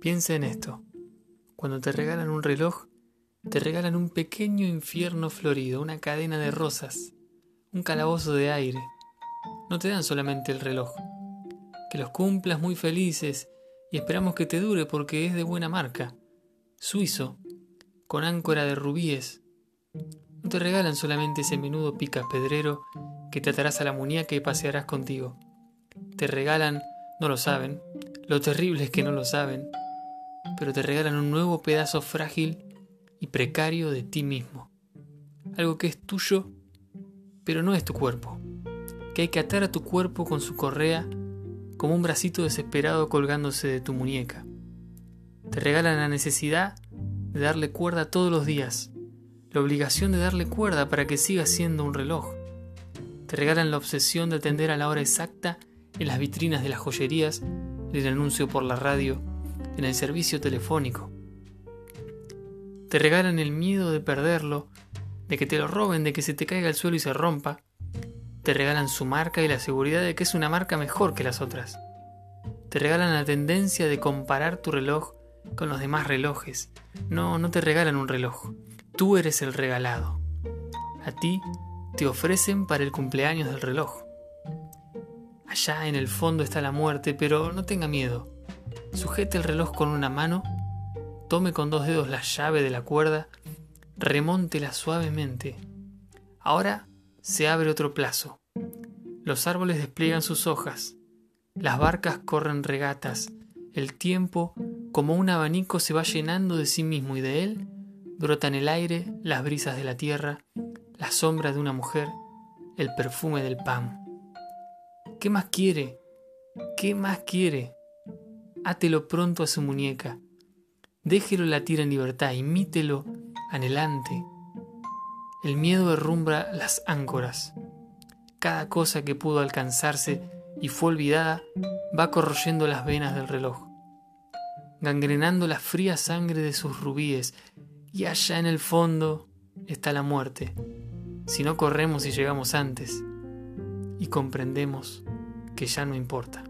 Piensa en esto. Cuando te regalan un reloj, te regalan un pequeño infierno florido, una cadena de rosas, un calabozo de aire. No te dan solamente el reloj. Que los cumplas muy felices y esperamos que te dure porque es de buena marca. Suizo, con áncora de rubíes. No te regalan solamente ese menudo pica pedrero que te atarás a la muñeca y pasearás contigo. Te regalan, no lo saben, lo terrible es que no lo saben, pero te regalan un nuevo pedazo frágil y precario de ti mismo. Algo que es tuyo, pero no es tu cuerpo. Que hay que atar a tu cuerpo con su correa como un bracito desesperado colgándose de tu muñeca. Te regalan la necesidad de darle cuerda todos los días, la obligación de darle cuerda para que siga siendo un reloj. Te regalan la obsesión de atender a la hora exacta en las vitrinas de las joyerías, en el anuncio por la radio, en el servicio telefónico. Te regalan el miedo de perderlo, de que te lo roben, de que se te caiga al suelo y se rompa. Te regalan su marca y la seguridad de que es una marca mejor que las otras. Te regalan la tendencia de comparar tu reloj con los demás relojes. No, no te regalan un reloj. Tú eres el regalado. A ti te ofrecen para el cumpleaños del reloj. Allá en el fondo está la muerte, pero no tenga miedo. Sujete el reloj con una mano, tome con dos dedos la llave de la cuerda, remóntela suavemente. Ahora se abre otro plazo. Los árboles despliegan sus hojas, las barcas corren regatas, el tiempo, como un abanico, se va llenando de sí mismo y de él brotan el aire las brisas de la tierra, la sombra de una mujer, el perfume del pan. ¿Qué más quiere? ¿Qué más quiere? Átelo pronto a su muñeca. Déjelo latir en libertad, imítelo anhelante. El miedo derrumbra las áncoras. Cada cosa que pudo alcanzarse y fue olvidada va corroyendo las venas del reloj, gangrenando la fría sangre de sus rubíes, y allá en el fondo está la muerte, si no corremos y llegamos antes y comprendemos que ya no importa.